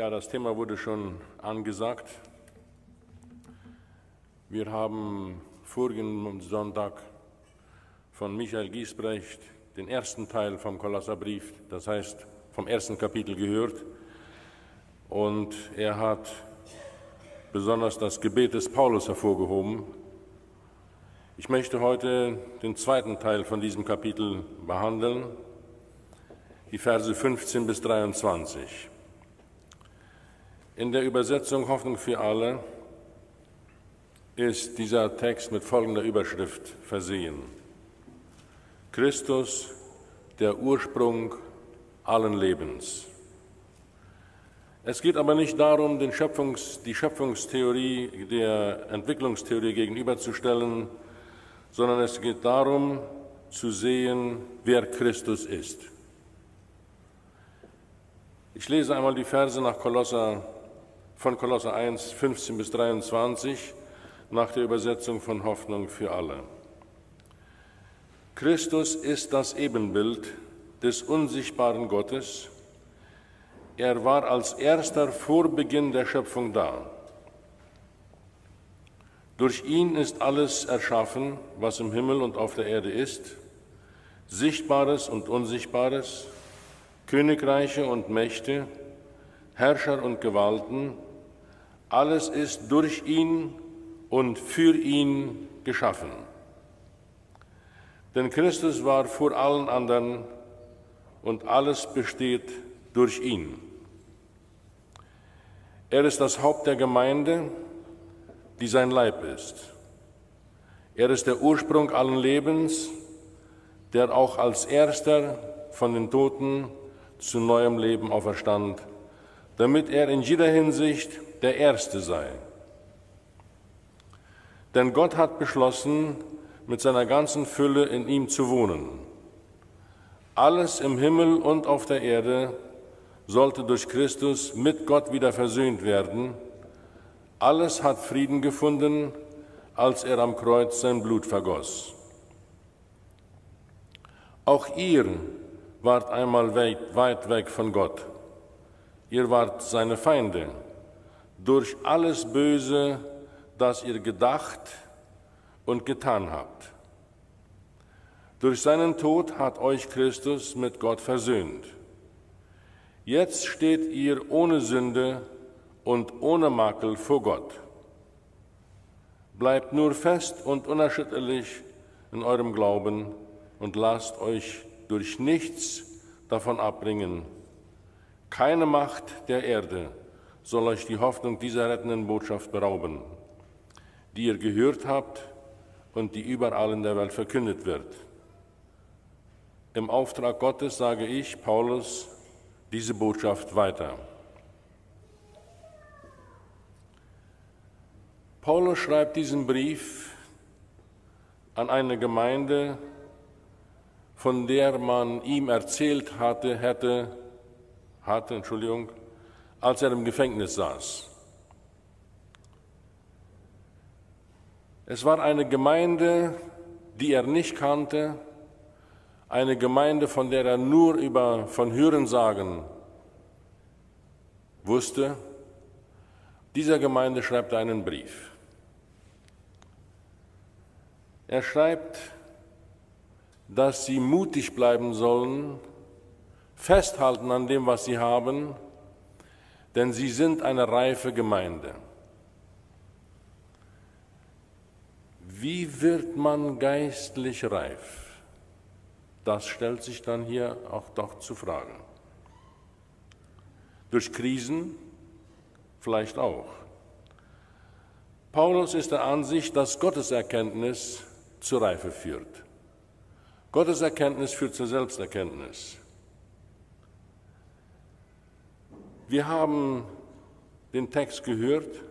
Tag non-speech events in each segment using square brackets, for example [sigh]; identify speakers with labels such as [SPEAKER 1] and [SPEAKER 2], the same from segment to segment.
[SPEAKER 1] Ja, das Thema wurde schon angesagt. Wir haben vorigen Sonntag von Michael Giesbrecht den ersten Teil vom Kolosserbrief, das heißt vom ersten Kapitel gehört. Und er hat besonders das Gebet des Paulus hervorgehoben. Ich möchte heute den zweiten Teil von diesem Kapitel behandeln, die Verse 15 bis 23. In der Übersetzung Hoffnung für alle ist dieser Text mit folgender Überschrift versehen. Christus, der Ursprung allen Lebens. Es geht aber nicht darum, Schöpfungs-, die Schöpfungstheorie der Entwicklungstheorie gegenüberzustellen, sondern es geht darum zu sehen, wer Christus ist. Ich lese einmal die Verse nach Kolosser von Kolosser 1, 15 bis 23 nach der Übersetzung von Hoffnung für alle. Christus ist das Ebenbild des unsichtbaren Gottes. Er war als erster vor Beginn der Schöpfung da. Durch ihn ist alles erschaffen, was im Himmel und auf der Erde ist, Sichtbares und Unsichtbares, Königreiche und Mächte, Herrscher und Gewalten, alles ist durch ihn und für ihn geschaffen. Denn Christus war vor allen anderen und alles besteht durch ihn. Er ist das Haupt der Gemeinde, die sein Leib ist. Er ist der Ursprung allen Lebens, der auch als erster von den Toten zu neuem Leben auferstand, damit er in jeder Hinsicht der Erste sei. Denn Gott hat beschlossen, mit seiner ganzen Fülle in ihm zu wohnen. Alles im Himmel und auf der Erde sollte durch Christus mit Gott wieder versöhnt werden. Alles hat Frieden gefunden, als er am Kreuz sein Blut vergoss. Auch ihr wart einmal weit weg von Gott. Ihr wart seine Feinde durch alles Böse, das ihr gedacht und getan habt. Durch seinen Tod hat euch Christus mit Gott versöhnt. Jetzt steht ihr ohne Sünde und ohne Makel vor Gott. Bleibt nur fest und unerschütterlich in eurem Glauben und lasst euch durch nichts davon abbringen. Keine Macht der Erde soll euch die Hoffnung dieser rettenden Botschaft berauben, die ihr gehört habt und die überall in der Welt verkündet wird. Im Auftrag Gottes sage ich, Paulus, diese Botschaft weiter. Paulus schreibt diesen Brief an eine Gemeinde, von der man ihm erzählt hatte, hätte, hatte, Entschuldigung, als er im Gefängnis saß. Es war eine Gemeinde, die er nicht kannte, eine Gemeinde, von der er nur über von Hörensagen wusste. Dieser Gemeinde schreibt einen Brief. Er schreibt, dass sie mutig bleiben sollen, festhalten an dem, was sie haben denn sie sind eine reife Gemeinde. Wie wird man geistlich reif? Das stellt sich dann hier auch doch zu fragen. Durch Krisen vielleicht auch. Paulus ist der Ansicht, dass Gottes Erkenntnis zur Reife führt. Gottes Erkenntnis führt zur Selbsterkenntnis. Wir haben den Text gehört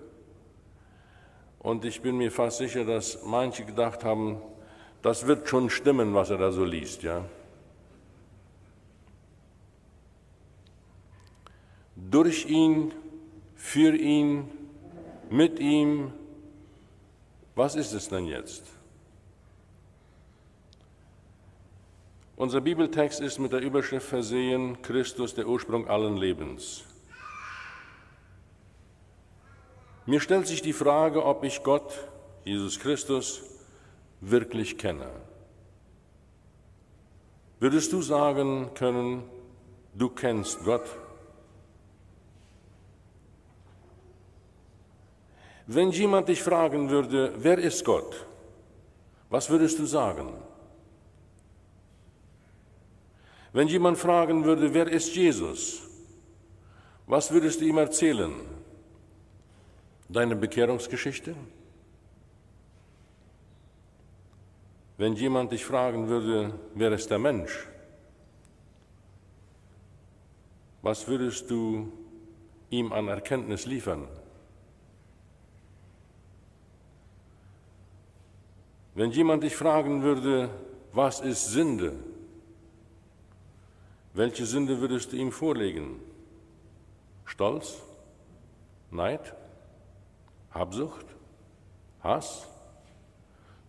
[SPEAKER 1] und ich bin mir fast sicher, dass manche gedacht haben, das wird schon stimmen, was er da so liest, ja. Durch ihn, für ihn, mit ihm, was ist es denn jetzt? Unser Bibeltext ist mit der Überschrift versehen, Christus, der Ursprung allen Lebens. Mir stellt sich die Frage, ob ich Gott, Jesus Christus, wirklich kenne. Würdest du sagen können, du kennst Gott? Wenn jemand dich fragen würde, wer ist Gott? Was würdest du sagen? Wenn jemand fragen würde, wer ist Jesus? Was würdest du ihm erzählen? Deine Bekehrungsgeschichte? Wenn jemand dich fragen würde, wer ist der Mensch? Was würdest du ihm an Erkenntnis liefern? Wenn jemand dich fragen würde, was ist Sünde? Welche Sünde würdest du ihm vorlegen? Stolz? Neid? Habsucht? Hass?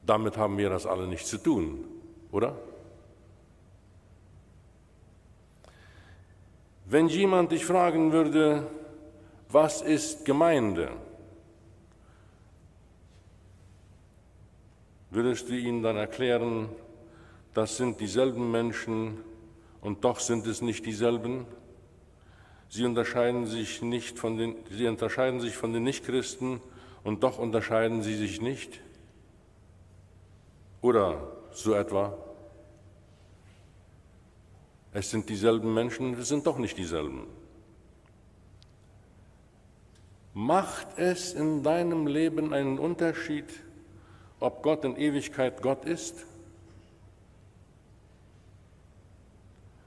[SPEAKER 1] Damit haben wir das alle nichts zu tun, oder? Wenn jemand dich fragen würde, was ist Gemeinde? Würdest du ihm dann erklären, das sind dieselben Menschen und doch sind es nicht dieselben? Sie unterscheiden sich, nicht von den, sie unterscheiden sich von den Nichtchristen und doch unterscheiden sie sich nicht? Oder so etwa? Es sind dieselben Menschen, es sind doch nicht dieselben. Macht es in deinem Leben einen Unterschied, ob Gott in Ewigkeit Gott ist?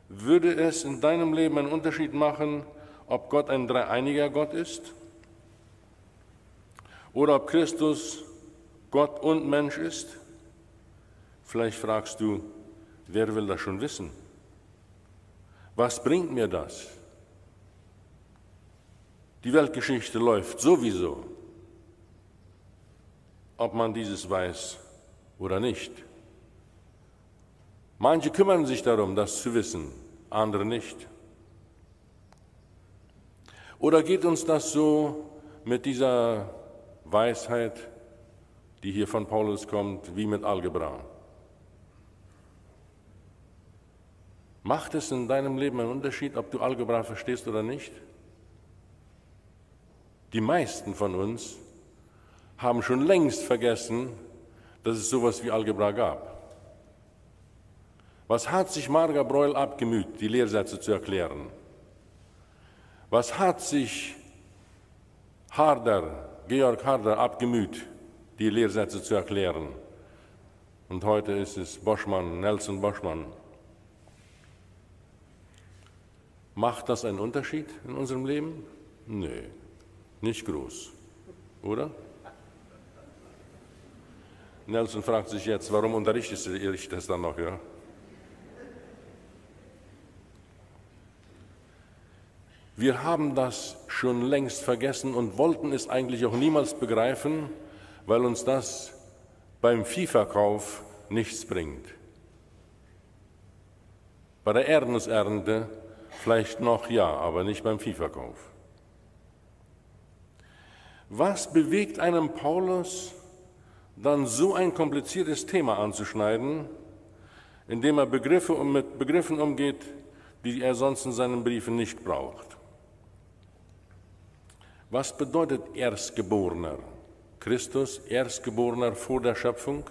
[SPEAKER 1] Würde es in deinem Leben einen Unterschied machen, ob Gott ein dreieiniger Gott ist? Oder ob Christus Gott und Mensch ist? Vielleicht fragst du, wer will das schon wissen? Was bringt mir das? Die Weltgeschichte läuft sowieso ob man dieses weiß oder nicht. Manche kümmern sich darum, das zu wissen, andere nicht. Oder geht uns das so mit dieser Weisheit, die hier von Paulus kommt, wie mit Algebra? Macht es in deinem Leben einen Unterschied, ob du Algebra verstehst oder nicht? Die meisten von uns haben schon längst vergessen, dass es sowas wie Algebra gab. Was hat sich Marga Breul abgemüht, die Lehrsätze zu erklären? Was hat sich Harder, Georg Harder abgemüht, die Lehrsätze zu erklären? Und heute ist es Boschmann, Nelson Boschmann. Macht das einen Unterschied in unserem Leben? Nö, nicht groß, oder? Nelson fragt sich jetzt, warum unterrichtest du das dann noch? Ja? Wir haben das schon längst vergessen und wollten es eigentlich auch niemals begreifen, weil uns das beim Viehverkauf nichts bringt. Bei der Erdnussernte vielleicht noch ja, aber nicht beim Viehverkauf. Was bewegt einem Paulus, dann so ein kompliziertes Thema anzuschneiden, indem er Begriffe mit Begriffen umgeht, die er sonst in seinen Briefen nicht braucht. Was bedeutet Erstgeborener? Christus, Erstgeborener vor der Schöpfung?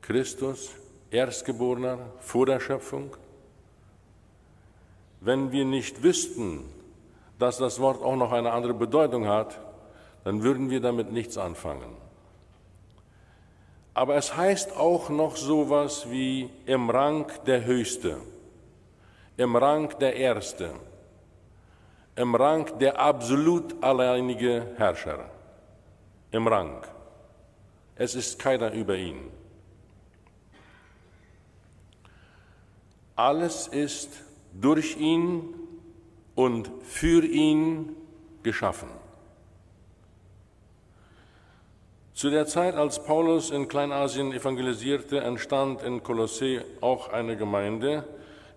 [SPEAKER 1] Christus, Erstgeborener vor der Schöpfung? Wenn wir nicht wüssten, dass das Wort auch noch eine andere Bedeutung hat, dann würden wir damit nichts anfangen. Aber es heißt auch noch sowas wie im Rang der Höchste, im Rang der Erste, im Rang der absolut alleinige Herrscher, im Rang. Es ist keiner über ihn. Alles ist durch ihn und für ihn geschaffen. Zu der Zeit, als Paulus in Kleinasien evangelisierte, entstand in Kolossee auch eine Gemeinde,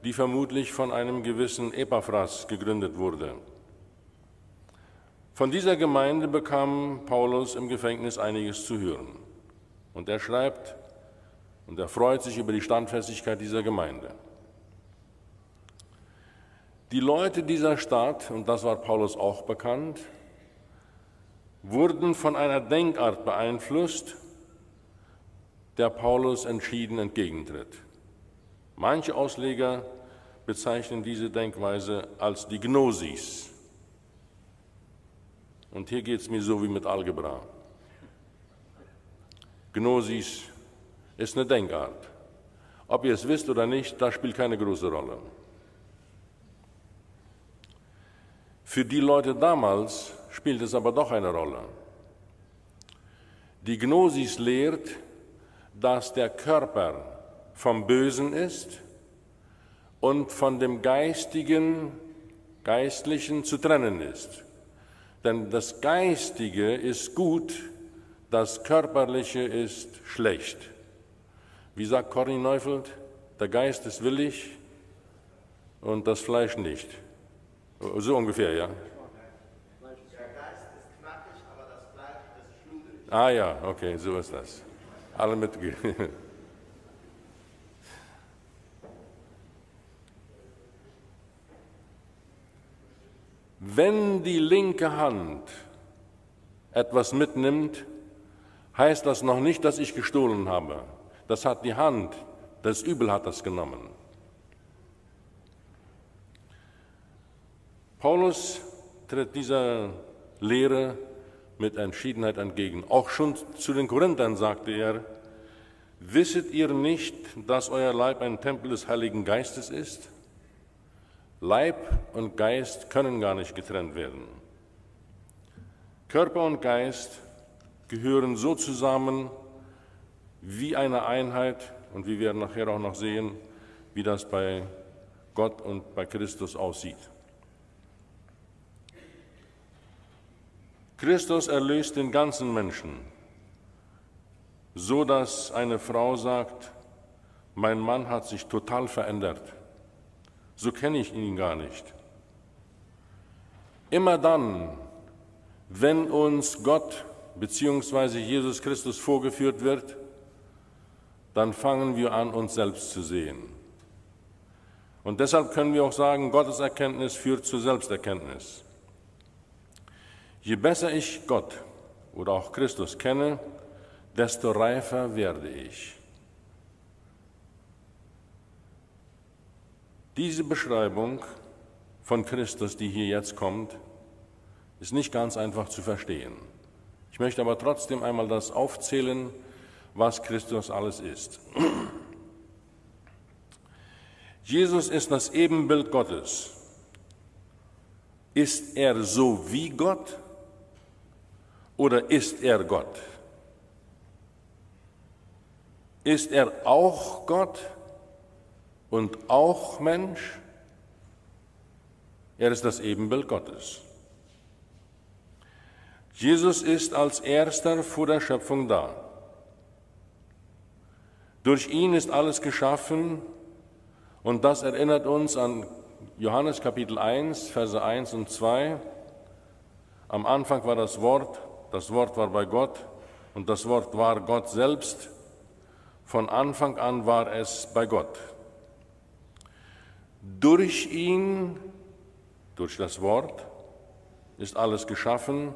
[SPEAKER 1] die vermutlich von einem gewissen Epaphras gegründet wurde. Von dieser Gemeinde bekam Paulus im Gefängnis einiges zu hören. Und er schreibt, und er freut sich über die Standfestigkeit dieser Gemeinde. Die Leute dieser Stadt, und das war Paulus auch bekannt, wurden von einer Denkart beeinflusst, der Paulus entschieden entgegentritt. Manche Ausleger bezeichnen diese Denkweise als die Gnosis. Und hier geht es mir so wie mit Algebra. Gnosis ist eine Denkart. Ob ihr es wisst oder nicht, das spielt keine große Rolle. Für die Leute damals spielt es aber doch eine Rolle. Die Gnosis lehrt, dass der Körper vom Bösen ist und von dem Geistigen, Geistlichen zu trennen ist. Denn das Geistige ist gut, das Körperliche ist schlecht. Wie sagt Corny Neufeld? Der Geist ist willig und das Fleisch nicht. So ungefähr, ja. Der Geist ist knackig, aber das Fleisch ist schludrig. Ah ja, okay, so ist das. Alle mitgehen. [laughs] Wenn die linke Hand etwas mitnimmt, heißt das noch nicht, dass ich gestohlen habe. Das hat die Hand, das Übel hat das genommen. Paulus tritt dieser Lehre mit Entschiedenheit entgegen. Auch schon zu den Korinthern sagte er, wisset ihr nicht, dass euer Leib ein Tempel des Heiligen Geistes ist? Leib und Geist können gar nicht getrennt werden. Körper und Geist gehören so zusammen wie eine Einheit und wir werden nachher auch noch sehen, wie das bei Gott und bei Christus aussieht. Christus erlöst den ganzen Menschen, so dass eine Frau sagt, mein Mann hat sich total verändert so kenne ich ihn gar nicht. Immer dann, wenn uns Gott bzw. Jesus Christus vorgeführt wird, dann fangen wir an, uns selbst zu sehen. Und deshalb können wir auch sagen, Gottes Erkenntnis führt zur Selbsterkenntnis. Je besser ich Gott oder auch Christus kenne, desto reifer werde ich. Diese Beschreibung von Christus, die hier jetzt kommt, ist nicht ganz einfach zu verstehen. Ich möchte aber trotzdem einmal das aufzählen, was Christus alles ist. [clears throat] Jesus ist das Ebenbild Gottes. Ist er so wie Gott oder ist er Gott? Ist er auch Gott und auch Mensch. Er ist das Ebenbild Gottes. Jesus ist als erster vor der Schöpfung da. Durch ihn ist alles geschaffen und das erinnert uns an Johannes Kapitel 1, Verse 1 und 2. Am Anfang war das Wort, das Wort war bei Gott und das Wort war Gott selbst. Von Anfang an war es bei Gott. Durch ihn, durch das Wort, ist alles geschaffen,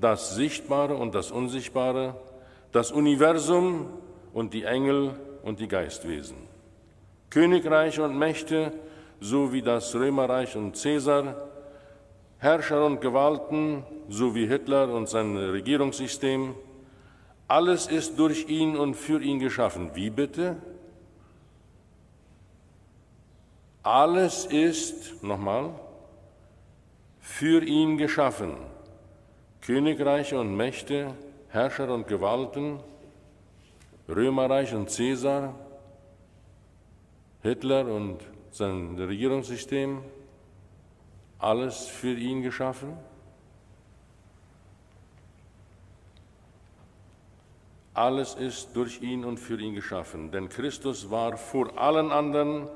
[SPEAKER 1] das Sichtbare und das Unsichtbare, das Universum und die Engel und die Geistwesen, Königreiche und Mächte sowie das Römerreich und Cäsar, Herrscher und Gewalten sowie Hitler und sein Regierungssystem, alles ist durch ihn und für ihn geschaffen. Wie bitte? Alles ist, nochmal, für ihn geschaffen. Königreiche und Mächte, Herrscher und Gewalten, Römerreich und Cäsar, Hitler und sein Regierungssystem, alles für ihn geschaffen. Alles ist durch ihn und für ihn geschaffen, denn Christus war vor allen anderen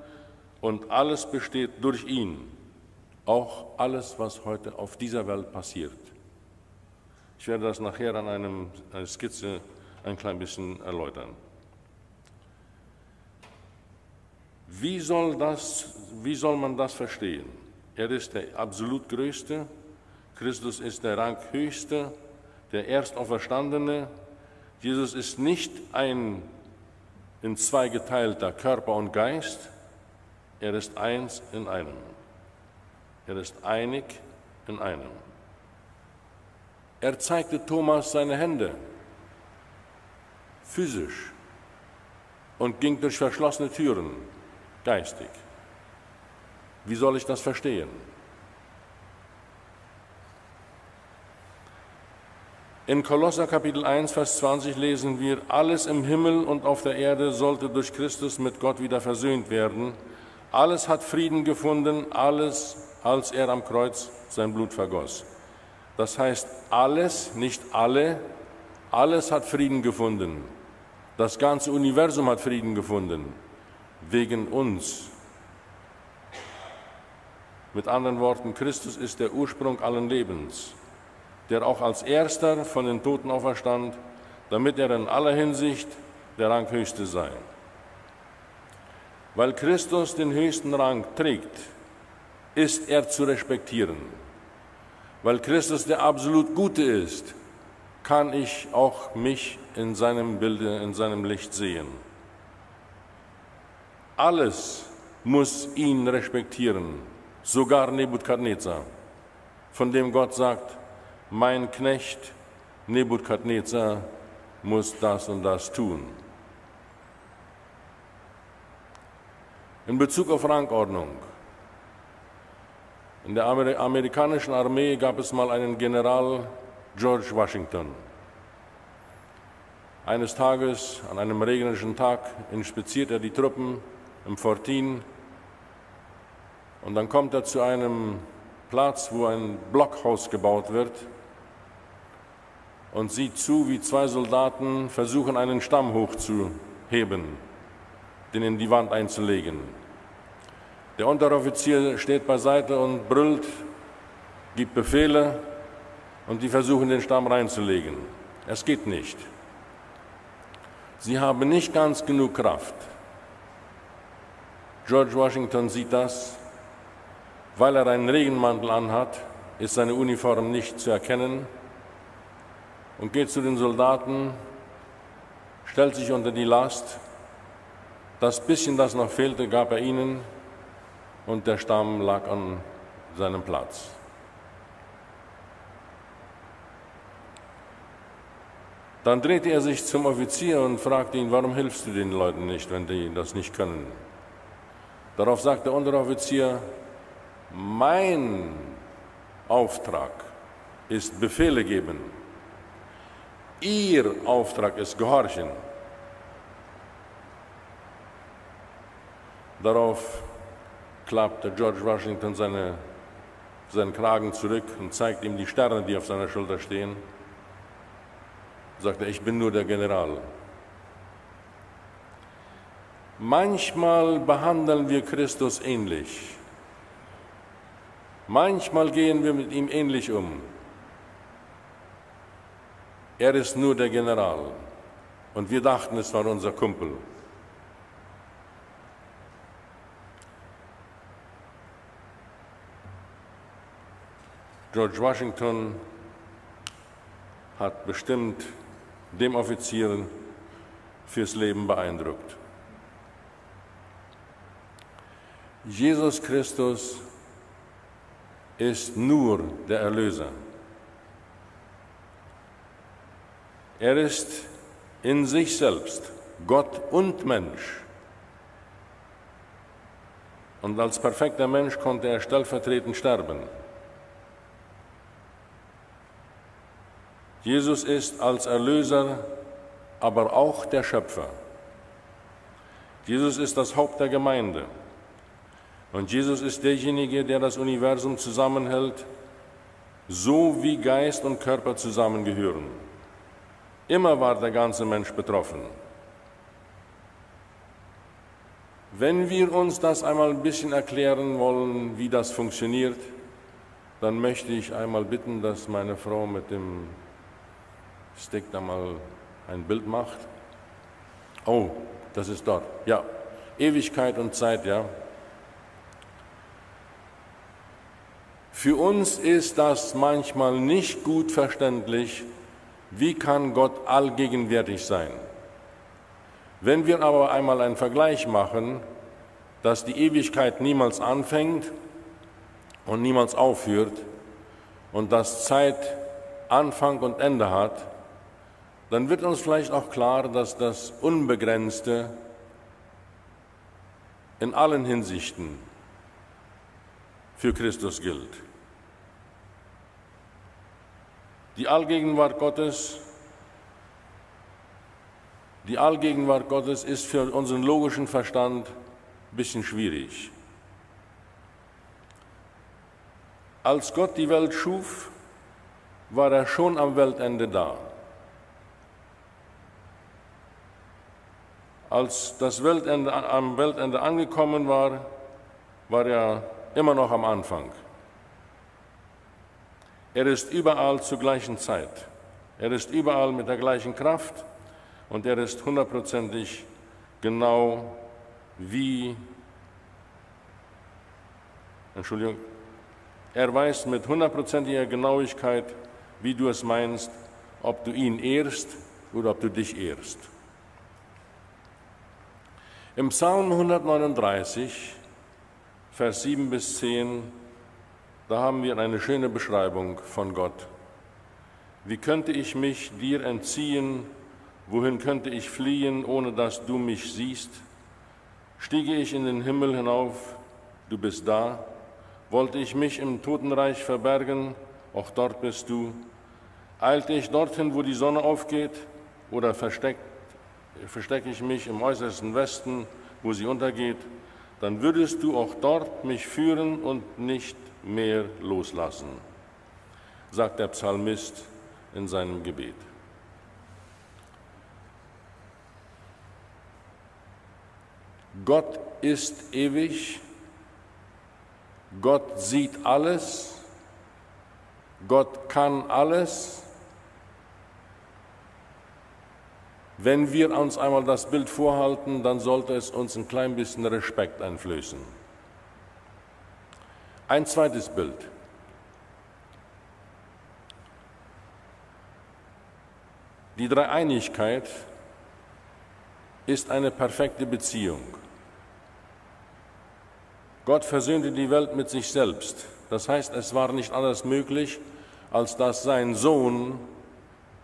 [SPEAKER 1] und alles besteht durch ihn. Auch alles, was heute auf dieser Welt passiert, Ich werde das nachher an einem, einer Skizze ein klein bisschen erläutern. Wie soll, das, wie soll man das verstehen? Er ist der absolut Größte, Christus ist der Ranghöchste, der Erstauferstandene. Jesus ist nicht ein in zwei geteilter Körper und Geist, er ist eins in einem. Er ist einig in einem. Er zeigte Thomas seine Hände, physisch, und ging durch verschlossene Türen, geistig. Wie soll ich das verstehen? In Kolosser Kapitel 1, Vers 20 lesen wir, alles im Himmel und auf der Erde sollte durch Christus mit Gott wieder versöhnt werden. Alles hat Frieden gefunden, alles, als er am Kreuz sein Blut vergoss. Das heißt, alles, nicht alle, alles hat Frieden gefunden. Das ganze Universum hat Frieden gefunden, wegen uns. Mit anderen Worten, Christus ist der Ursprung allen Lebens der auch als erster von den Toten auferstand, damit er in aller Hinsicht der Ranghöchste sei. Weil Christus den höchsten Rang trägt, ist er zu respektieren. Weil Christus der absolut Gute ist, kann ich auch mich in seinem Bilde, in seinem Licht sehen. Alles muss ihn respektieren, sogar Nebukadnezar, von dem Gott sagt, mein Knecht Nebukadnezar muss das und das tun. In Bezug auf Rangordnung. In der amerikanischen Armee gab es mal einen General George Washington. Eines Tages, an einem regnerischen Tag, inspiziert er die Truppen im Fortin und dann kommt er zu einem Platz, wo ein Blockhaus gebaut wird und sieht zu, wie zwei Soldaten versuchen, einen Stamm hochzuheben, den in die Wand einzulegen. Der Unteroffizier steht beiseite und brüllt, gibt Befehle und die versuchen, den Stamm reinzulegen. Es geht nicht. Sie haben nicht ganz genug Kraft. George Washington sieht das. Weil er einen Regenmantel anhat, ist seine Uniform nicht zu erkennen und geht zu den Soldaten, stellt sich unter die Last. Das bisschen, das noch fehlte, gab er ihnen und der Stamm lag an seinem Platz. Dann drehte er sich zum Offizier und fragte ihn, warum hilfst du den Leuten nicht, wenn die das nicht können? Darauf sagt der Unteroffizier, mein Auftrag ist Befehle geben Ihr Auftrag ist Gehorchen. Darauf klappte George Washington seine, seinen Kragen zurück und zeigte ihm die Sterne, die auf seiner Schulter stehen. Sagte, ich bin nur der General. Manchmal behandeln wir Christus ähnlich. Manchmal gehen wir mit ihm ähnlich um. Er ist nur der General. Und wir dachten, es war unser Kumpel. George Washington hat bestimmt dem Offizier fürs Leben beeindruckt. Jesus Christus ist nur der Erlöser. Er ist in sich selbst Gott und Mensch. Und als perfekter Mensch konnte er stellvertretend sterben. Jesus ist als Erlöser aber auch der Schöpfer. Jesus ist das Haupt der Gemeinde. Und Jesus ist derjenige, der das Universum zusammenhält, so wie Geist und Körper zusammengehören. Immer war der ganze Mensch betroffen. Wenn wir uns das einmal ein bisschen erklären wollen, wie das funktioniert, dann möchte ich einmal bitten, dass meine Frau mit dem Stick da mal ein Bild macht. Oh, das ist dort. Ja, Ewigkeit und Zeit, ja. Für uns ist das manchmal nicht gut verständlich, wie kann Gott allgegenwärtig sein. Wenn wir aber einmal einen Vergleich machen, dass die Ewigkeit niemals anfängt und niemals aufhört und dass Zeit Anfang und Ende hat, dann wird uns vielleicht auch klar, dass das Unbegrenzte in allen Hinsichten für Christus gilt. Die Allgegenwart Gottes, die Allgegenwart Gottes ist für unseren logischen Verstand ein bisschen schwierig. Als Gott die Welt schuf, war er schon am Weltende da. Als das Weltende, am Weltende angekommen war, war er immer noch am Anfang. Er ist überall zur gleichen Zeit. Er ist überall mit der gleichen Kraft und er ist hundertprozentig genau wie, Entschuldigung, er weiß mit hundertprozentiger Genauigkeit, wie du es meinst, ob du ihn ehrst oder ob du dich ehrst. Im Psalm 139, Vers 7 bis 10, da haben wir eine schöne Beschreibung von Gott. Wie könnte ich mich dir entziehen? Wohin könnte ich fliehen, ohne dass du mich siehst? Stiege ich in den Himmel hinauf, du bist da. Wollte ich mich im Totenreich verbergen, auch dort bist du. Eilte ich dorthin, wo die Sonne aufgeht, oder versteckt verstecke ich mich im äußersten Westen, wo sie untergeht, dann würdest du auch dort mich führen und nicht mehr loslassen, sagt der Psalmist in seinem Gebet. Gott ist ewig, Gott sieht alles, Gott kann alles Wenn wir uns einmal das Bild vorhalten, dann sollte es uns ein klein bisschen Respekt einflößen. Ein zweites Bild. Die Dreieinigkeit ist eine perfekte Beziehung. Gott versöhnte die Welt mit sich selbst. Das heißt, es war nicht anders möglich, als dass sein Sohn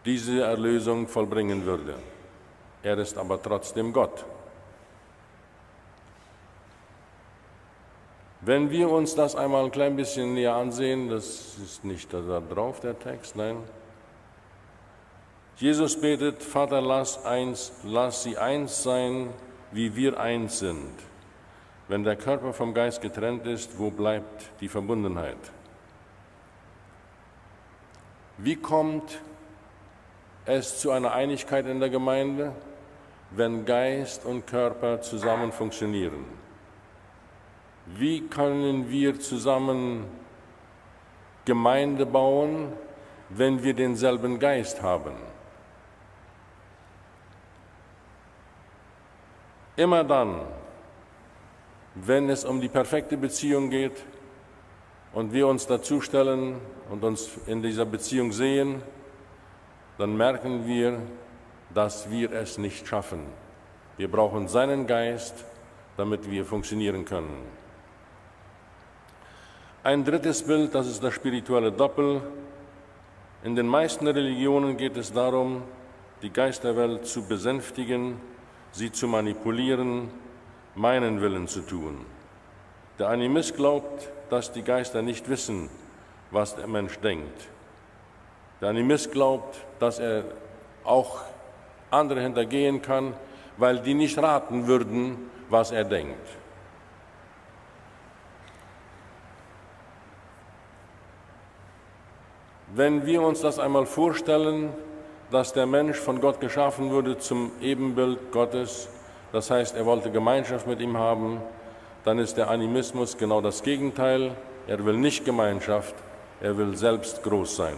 [SPEAKER 1] diese Erlösung vollbringen würde. Er ist aber trotzdem Gott. Wenn wir uns das einmal ein klein bisschen näher ansehen, das ist nicht da drauf, der Text, nein. Jesus betet, Vater, lass, eins, lass sie eins sein, wie wir eins sind. Wenn der Körper vom Geist getrennt ist, wo bleibt die Verbundenheit? Wie kommt es zu einer Einigkeit in der Gemeinde? Wenn Geist und Körper zusammen funktionieren? Wie können wir zusammen Gemeinde bauen, wenn wir denselben Geist haben? Immer dann, wenn es um die perfekte Beziehung geht und wir uns dazu stellen und uns in dieser Beziehung sehen, dann merken wir, dass wir es nicht schaffen. Wir brauchen seinen Geist, damit wir funktionieren können. Ein drittes Bild, das ist das spirituelle Doppel. In den meisten Religionen geht es darum, die Geisterwelt zu besänftigen, sie zu manipulieren, meinen Willen zu tun. Der Animist glaubt, dass die Geister nicht wissen, was der Mensch denkt. Der Animist glaubt, dass er auch andere hintergehen kann, weil die nicht raten würden, was er denkt. Wenn wir uns das einmal vorstellen, dass der Mensch von Gott geschaffen wurde zum Ebenbild Gottes, das heißt, er wollte Gemeinschaft mit ihm haben, dann ist der Animismus genau das Gegenteil. Er will nicht Gemeinschaft, er will selbst groß sein.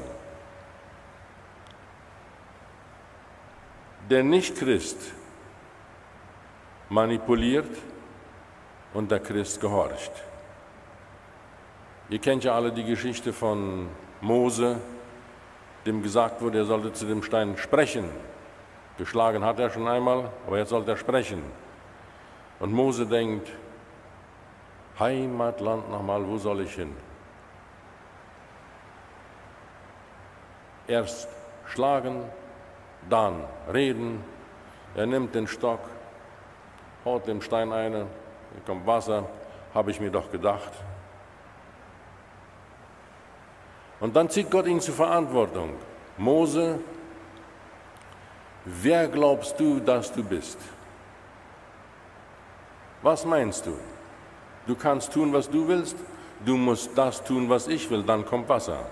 [SPEAKER 1] Der Nicht-Christ manipuliert und der Christ gehorcht. Ihr kennt ja alle die Geschichte von Mose, dem gesagt wurde, er sollte zu dem Stein sprechen. Geschlagen hat er schon einmal, aber jetzt sollte er sprechen. Und Mose denkt, Heimatland nochmal, wo soll ich hin? Erst schlagen, dann reden. Er nimmt den Stock, haut dem Stein eine, hier kommt Wasser, habe ich mir doch gedacht. Und dann zieht Gott ihn zur Verantwortung. Mose, wer glaubst du, dass du bist? Was meinst du? Du kannst tun, was du willst, du musst das tun, was ich will, dann kommt Wasser.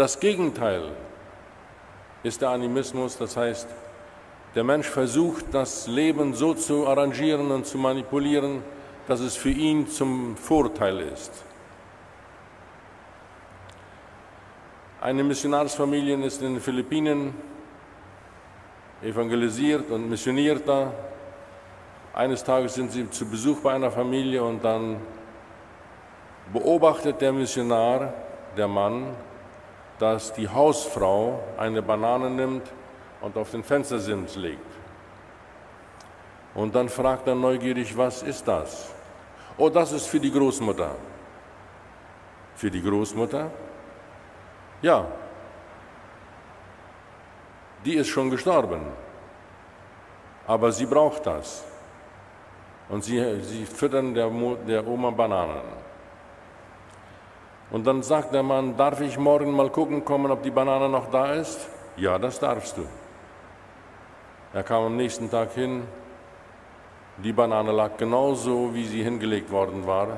[SPEAKER 1] Das Gegenteil ist der Animismus, das heißt, der Mensch versucht, das Leben so zu arrangieren und zu manipulieren, dass es für ihn zum Vorteil ist. Eine Missionarsfamilie ist in den Philippinen evangelisiert und missioniert da. Eines Tages sind sie zu Besuch bei einer Familie und dann beobachtet der Missionar, der Mann, dass die Hausfrau eine Banane nimmt und auf den Fenstersims legt. Und dann fragt er neugierig, was ist das? Oh, das ist für die Großmutter. Für die Großmutter? Ja. Die ist schon gestorben. Aber sie braucht das. Und sie, sie füttern der, der Oma Bananen. Und dann sagt der Mann, darf ich morgen mal gucken kommen, ob die Banane noch da ist? Ja, das darfst du. Er kam am nächsten Tag hin, die Banane lag genauso, wie sie hingelegt worden war.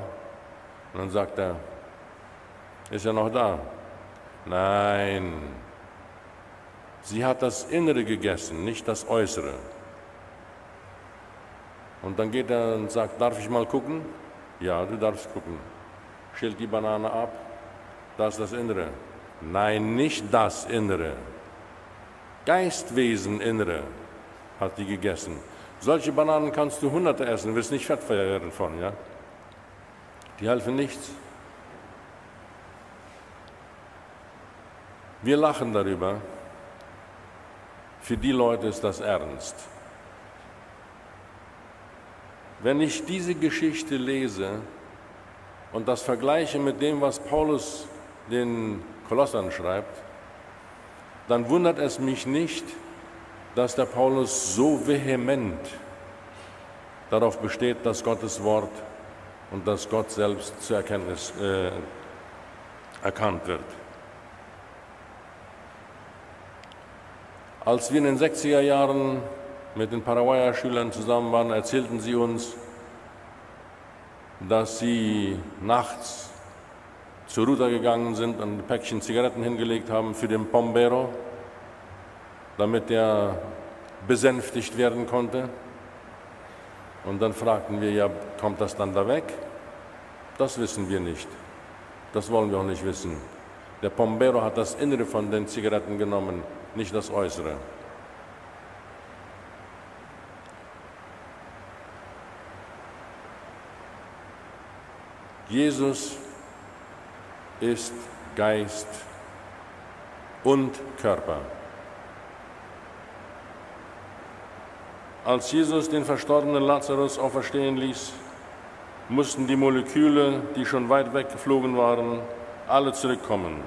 [SPEAKER 1] Und dann sagt er, ist er noch da? Nein, sie hat das Innere gegessen, nicht das Äußere. Und dann geht er und sagt, darf ich mal gucken? Ja, du darfst gucken. Schält die Banane ab, das das Innere. Nein, nicht das Innere. Geistwesen Innere hat die gegessen. Solche Bananen kannst du hunderte essen, wirst nicht fett werden von, ja? Die helfen nichts. Wir lachen darüber. Für die Leute ist das ernst. Wenn ich diese Geschichte lese und das vergleiche mit dem, was Paulus den Kolossern schreibt, dann wundert es mich nicht, dass der Paulus so vehement darauf besteht, dass Gottes Wort und dass Gott selbst zur Erkenntnis äh, erkannt wird. Als wir in den 60er Jahren mit den Paraguayer Schülern zusammen waren, erzählten sie uns, dass sie nachts zur Ruta gegangen sind und ein Päckchen Zigaretten hingelegt haben für den Pombero, damit er besänftigt werden konnte. Und dann fragten wir, ja, kommt das dann da weg? Das wissen wir nicht. Das wollen wir auch nicht wissen. Der Pombero hat das Innere von den Zigaretten genommen, nicht das Äußere. Jesus ist Geist und Körper. Als Jesus den verstorbenen Lazarus auferstehen ließ, mussten die Moleküle, die schon weit weggeflogen waren, alle zurückkommen.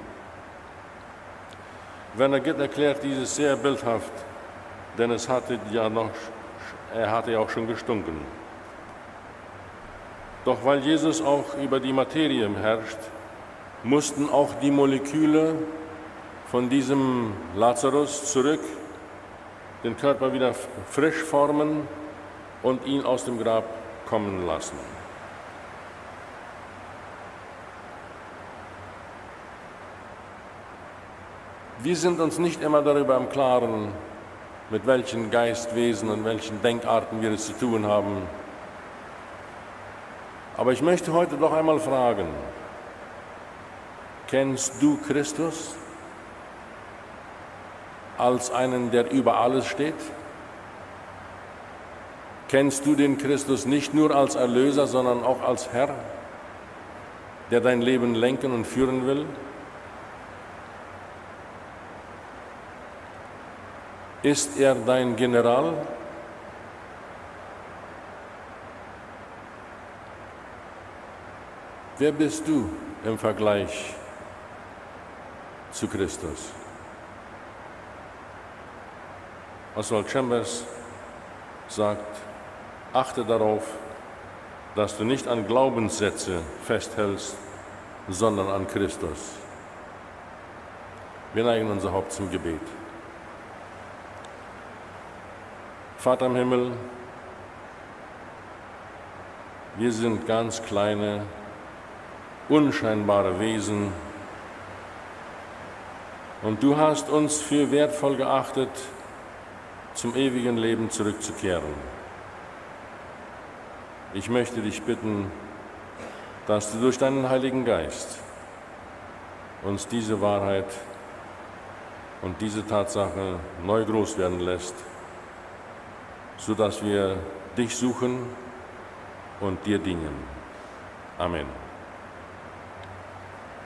[SPEAKER 1] Werner Gitt erklärt dieses sehr bildhaft, denn es hatte ja noch, er hatte ja auch schon gestunken. Doch weil Jesus auch über die Materie herrscht, mussten auch die Moleküle von diesem Lazarus zurück den Körper wieder frisch formen und ihn aus dem Grab kommen lassen. Wir sind uns nicht immer darüber im Klaren, mit welchen Geistwesen und welchen Denkarten wir es zu tun haben. Aber ich möchte heute doch einmal fragen, Kennst du Christus als einen, der über alles steht? Kennst du den Christus nicht nur als Erlöser, sondern auch als Herr, der dein Leben lenken und führen will? Ist er dein General? Wer bist du im Vergleich zu Christus? Oswald Chambers sagt, achte darauf, dass du nicht an Glaubenssätze festhältst, sondern an Christus. Wir neigen unser Haupt zum Gebet. Vater im Himmel, wir sind ganz kleine, unscheinbare Wesen und du hast uns für wertvoll geachtet, zum ewigen Leben zurückzukehren. Ich möchte dich bitten, dass du durch deinen Heiligen Geist uns diese Wahrheit und diese Tatsache neu groß werden lässt, sodass wir dich suchen und dir dienen. Amen.